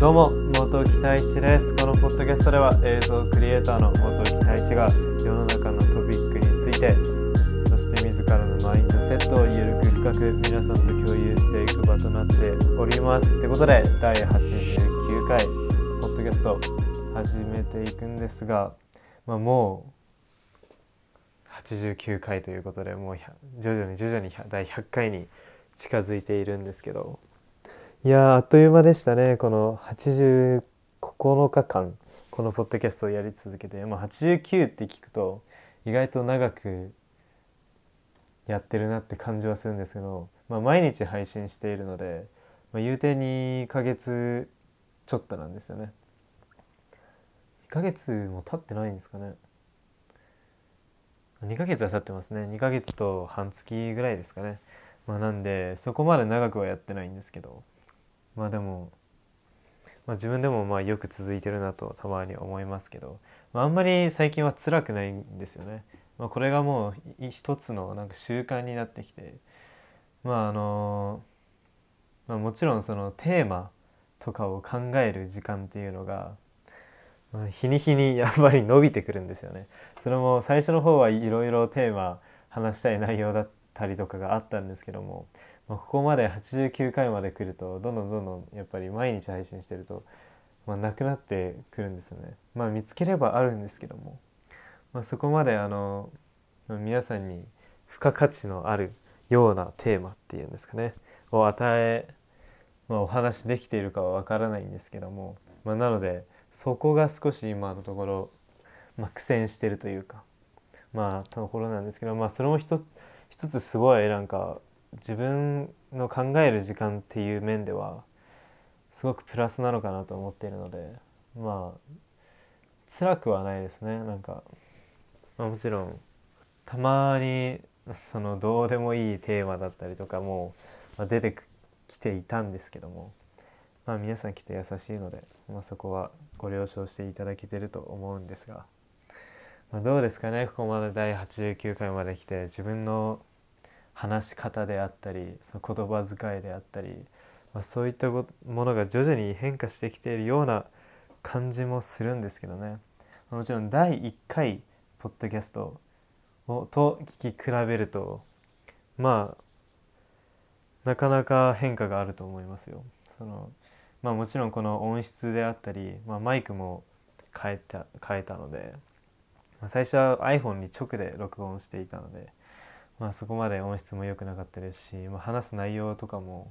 どうも元木太一です。このポッドキャストでは映像クリエイターの元木太一が世の中のトピックについてそして自らのマインドセットをゆるく深く皆さんと共有していく場となっております。ってことで第89回ポッドキャスト始めていくんですが、まあ、もう89回ということでもう徐々に徐々に第100回に近づいているんですけど。いやあっという間でしたね。この89日間このポッドキャストをやり続けて、まあ、89って聞くと意外と長くやってるなって感じはするんですけど、まあ、毎日配信しているので、まあ、言うて2ヶ月ちょっとなんですよね。2ヶ月も経ってないんですかね。2ヶ月は経ってますね。2ヶ月と半月ぐらいですかね。まあなんでそこまで長くはやってないんですけど。まあでも、まあ、自分でもまあよく続いてるなとたまに思いますけど、まあ、あんまり最近は辛くないんですよね。まあ、これがもう一つのなんか習慣になってきて。まああの、まあ、もちろんそのテーマとかを考える時間っていうのが、日に日にやっぱり伸びてくるんですよね。それも最初の方はいろいろテーマ話したい内容だったりとかがあったんですけどもま、ここまで89回まで来るとどんどんどんどんやっぱり毎日配信してると、まあ、なくなってくるんですよね。まあ見つければあるんですけども、まあ、そこまであの、皆さんに付加価値のあるようなテーマっていうんですかねを与え、まあ、お話できているかはわからないんですけども、まあ、なのでそこが少し今のところ、まあ、苦戦してるというかまあところなんですけど、まあ、それも一つすごいなんか自分の考える時間っていう面ではすごくプラスなのかなと思っているのでまあ辛くはないですね。なんか、まあ、もちろんたまにそのどうでもいいテーマだったりとかも、ま、出てきていたんですけどもまあ皆さんきっと優しいので、まあ、そこはご了承していただけてると思うんですが、まあ、どうですかねここまで第89回まで来て自分の話し方であったりその言葉遣いであったり、まあ、そういったものが徐々に変化してきているような感じもするんですけどねもちろん第1回ポッドキャストをと聞き比べるとまあなかなか変化があると思いますよ。そのまあ、もちろんこの音質であったり、まあ、マイクも変えた変えたので、まあ、最初は iPhone に直で録音していたのでまあ、そこまで音質も良くなかったですし、まあ、話す内容とかも、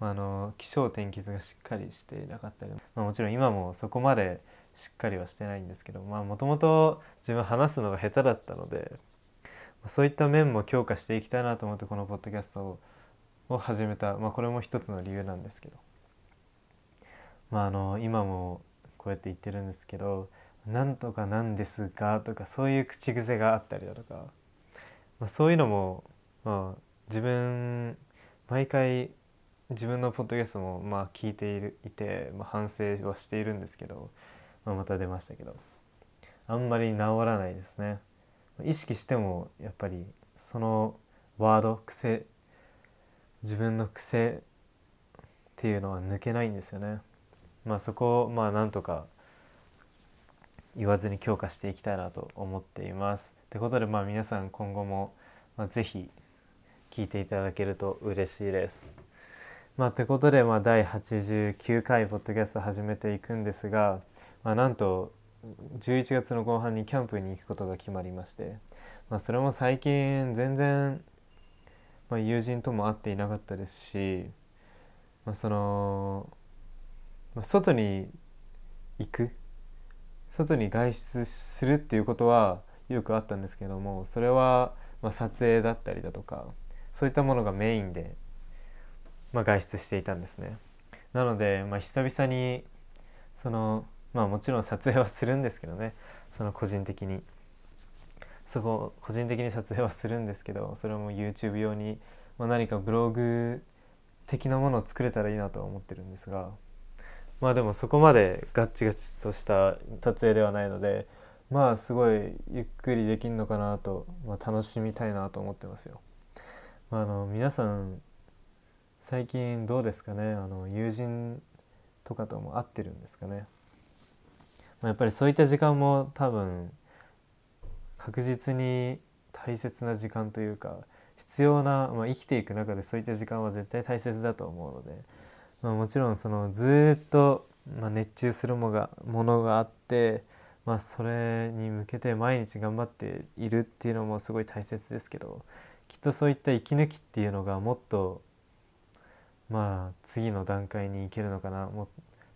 まあ、あの気象転結がしっかりしていなかったり、まあ、もちろん今もそこまでしっかりはしてないんですけどもともと自分話すのが下手だったのでそういった面も強化していきたいなと思ってこのポッドキャストを始めた、まあ、これも一つの理由なんですけど、まあ、あの今もこうやって言ってるんですけど「なんとかなんですが」とかそういう口癖があったりだとかまあ、そういうのも、まあ、自分毎回自分のポッドキャストもまあ聞いているいて、まあ、反省はしているんですけど、まあ、また出ましたけどあんまり治らないですね。意識してもやっぱりそのワード癖自分の癖っていうのは抜けないんですよね。まあそこをまあなんとか言わずに強化していきたいなと思っています。ということでまあ皆さん今後も、まあ、ぜひ聞いていただけると嬉しいです。まあ、ということで、まあ、第89回ポッドキャスト始めていくんですが、まあ、なんと11月の後半にキャンプに行くことが決まりまして、まあ、それも最近全然、まあ、友人とも会っていなかったですし、まあ、その、まあ、外に行く。外に外出するっていうことはよくあったんですけどもそれはま撮影だったりだとかそういったものがメインで、まあ、外出していたんですね。なので、まあ、久々にそのまあもちろん撮影はするんですけどね。その個人的に。そこ個人的に撮影はするんですけどそれも YouTube 用に、まあ、何かブログ的なものを作れたらいいなとは思ってるんですがまあでもそこまでガッチガチとした撮影ではないのでまあすごいゆっくりできるのかなと、まあ、楽しみたいなと思ってますよ。まあの皆さん最近どうですかね？あの友人とかとも会ってるんですかね、まあ、やっぱりそういった時間も多分確実に大切な時間というか必要な、まあ、生きていく中でそういった時間は絶対大切だと思うので、まあ、もちろんそのずっと、まあ、熱中するもがものがあって、まあ、それに向けて毎日頑張っているっていうのもすごい大切ですけどきっとそういった息抜きっていうのがもっとまあ次の段階に行けるのかな。も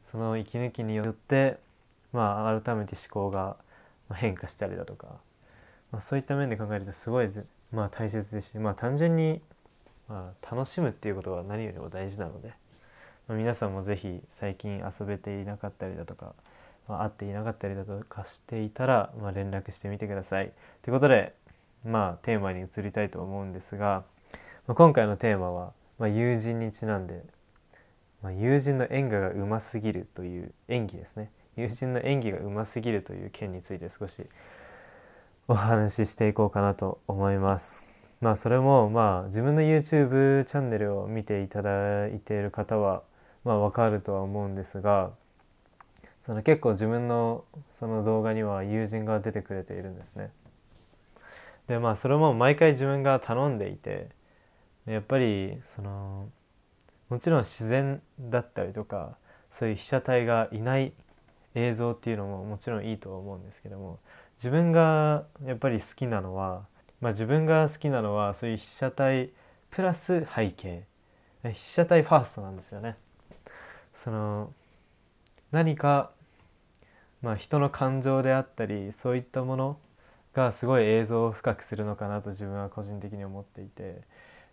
その息抜きによって、まあ、改めて思考が変化したりだとか、まあ、そういった面で考えるとすごい、まあ、大切ですし、まあ、単純に、まあ、楽しむっていうことは何よりも大事なので、皆さんも是非最近遊べていなかったりだとか、まあ、会っていなかったりだとかしていたら、まあ、連絡してみてください。ということでまあテーマに移りたいと思うんですが、まあ、今回のテーマは、まあ、友人にちなんで、まあ、友人の演技がうますぎるという演技ですね友人の演技がうますぎるという件について少しお話ししていこうかなと思います。まあそれもまあ自分の YouTube チャンネルを見ていただいている方はまあわかるとは思うんですがその結構自分のその動画には友人が出てくれているんですね。でまあそれも毎回自分が頼んでいてやっぱりそのもちろん自然だったりとかそういう被写体がいない映像っていうのももちろんいいとは思うんですけども自分がやっぱり好きなのは、まあ、自分が好きなのはそういう被写体プラス背景被写体ファーストなんですよね。その何か、まあ、人の感情であったりそういったものがすごい映像を深くするのかなと自分は個人的に思っていて。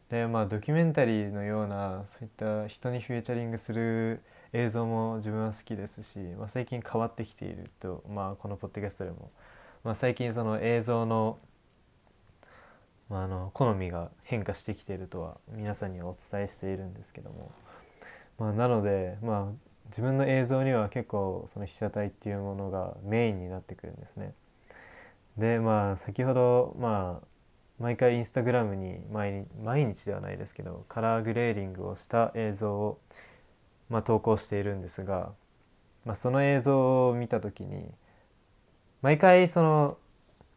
でまあドキュメンタリーのようなそういった人にフューチャリングする映像も自分は好きですし、まあ、最近変わってきていると、まあ、このポッドキャストでも、まあ、最近その映像の,、まあ、あの好みが変化してきているとは皆さんにお伝えしているんですけども、まあ、なのでまあ自分の映像には結構その被写体っていうものがメインになってくるんですね。でまあ先ほどまあ毎回インスタグラムに毎日ではないですけどカラーグレーリングをした映像を、まあ、投稿しているんですが、まあ、その映像を見た時に毎回その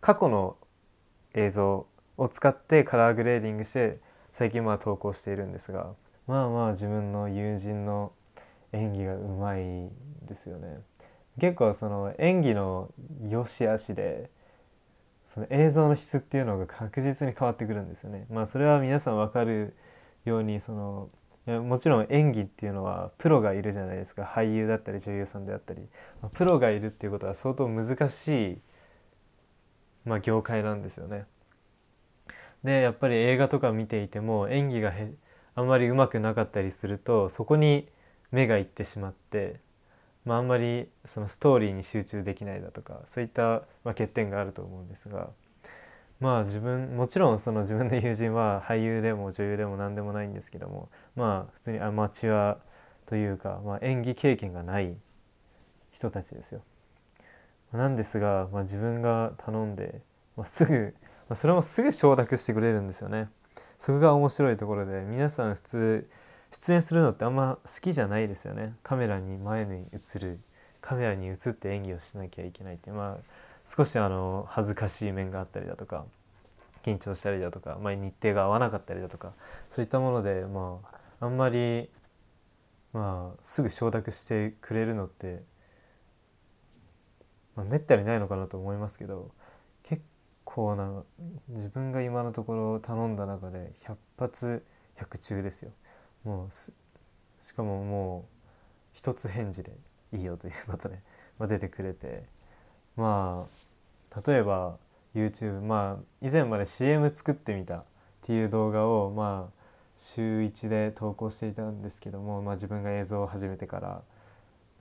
過去の映像を使ってカラーグレーディングして最近まあ投稿しているんですがまあまあ自分の友人の演技がうまいですよね。結構その演技の良し悪しでその映像の質っていうのが確実に変わってくるんですよね。まあそれは皆さん分かるようにそのもちろん演技っていうのはプロがいるじゃないですか俳優だったり女優さんであったり、プロがいるっていうことは相当難しい、まあ、業界なんですよね。でやっぱり映画とか見ていても演技がへあんまりうまくなかったりするとそこに目がいってしまってまあ、あんまりそのストーリーに集中できないだとかそういった、まあ、欠点があると思うんですがまあ自分もちろんその自分の友人は俳優でも女優でも何でもないんですけどもまあ普通にアマチュアというか、まあ、演技経験がない人たちですよ。なんですが、まあ、自分が頼んで、まあ、すぐ、まあ、それもすぐ承諾してくれるんですよね。そこが面白いところで皆さん普通出演するのってあんま好きじゃないですよね。カメラに前に映るカメラに映って演技をしなきゃいけないって。まあ少しあの恥ずかしい面があったりだとか緊張したりだとか、まあ、日程が合わなかったりだとかそういったものでまああんまりまあすぐ承諾してくれるのって、まあ、めったにないのかなと思いますけど構な自分が今のところ頼んだ中で100発100中ですよ。もうしかももう一つ返事でいいよということで、ま、出てくれてまあ例えば YouTube まあ以前まで CM 作ってみたっていう動画をまあ週1で投稿していたんですけども、まあ、自分が映像を始めてから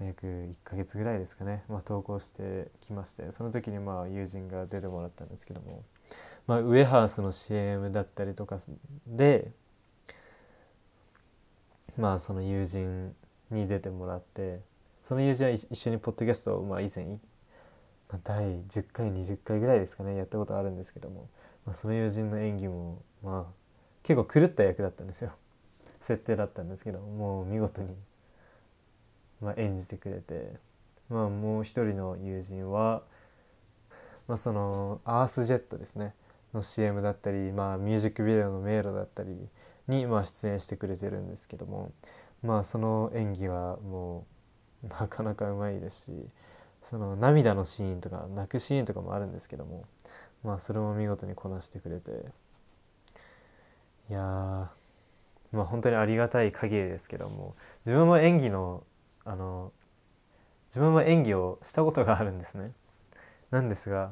約1ヶ月ぐらいですかね、まあ、投稿してきまして。その時にまあ友人が出てもらったんですけども、まあ、ウエハースの CM だったりとかでまあその友人に出てもらって。その友人は一緒にポッドキャストをまあ以前、まあ、第10回20回ぐらいですかね。やったことあるんですけども、まあ、その友人の演技もまあ結構狂った役だったんですよ。設定だったんですけどもう見事に、まあ、演じてくれて、まあ、もう一人の友人は、まあ、そのアースジェットですね。の CM だったり、まあ、ミュージックビデオの迷路だったりに、まあ、出演してくれてるんですけども、まあ、その演技はもうなかなかうまいですしその涙のシーンとか泣くシーンとかもあるんですけども、まあ、それも見事にこなしてくれて。いやまあ本当にありがたい限りですけども。自分も演技のあの自分も演技をしたことがあるんですね。なんですが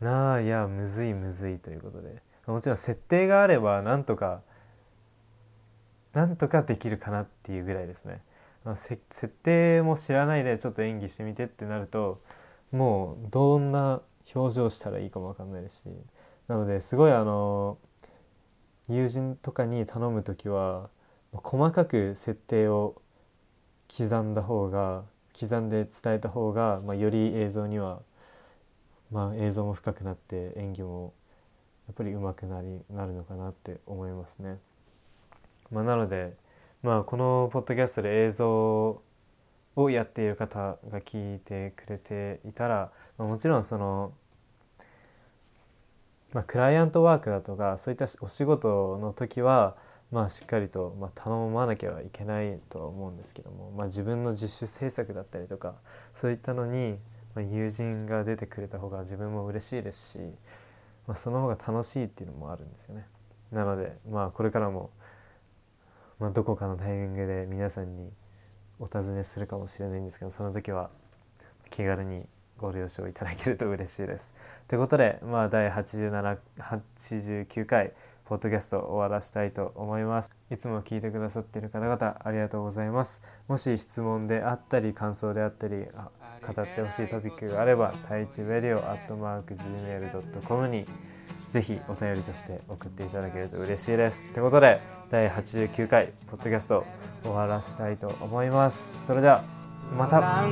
なあいやむずいむずいということでもちろん設定があればなんとかなんとかできるかなっていうぐらいですね。設定も知らないでちょっと演技してみてってなるともうどんな表情したらいいかも分かんないですしなのですごいあの友人とかに頼む時は細かく設定を刻んだ方が刻んで伝えた方が、まあ、より映像には、まあ、映像も深くなって演技もやっぱり上手くなりなるのかなって思いますね。まあ、なので、まあ、このポッドキャストで映像をやっている方が聞いてくれていたら、まあ、もちろんその、まあ、クライアントワークだとかそういったお仕事の時は、まあ、しっかりと、ま、頼まなきゃいけないとは思うんですけども、まあ、自分の自主制作だったりとかそういったのに、ま、友人が出てくれた方が自分も嬉しいですし、まあ、その方が楽しいっていうのもあるんですよね。なので、まあ、これからもま、どこかのタイミングで皆さんにお尋ねするかもしれないんですけどその時は気軽にご了承いただけると嬉しいです。ということで、まあ、第8789回ポッドキャストを終わらしたいと思います。いつも聞いてくださっている方々ありがとうございます。もし質問であったり感想であったり語ってほしいトピックがあれば、太一ベリオアットマーク Gmail.com にぜひお便りとして送っていただけると嬉しいです。ということで第89回ポッドキャスト終わらせたいと思います。それではまた。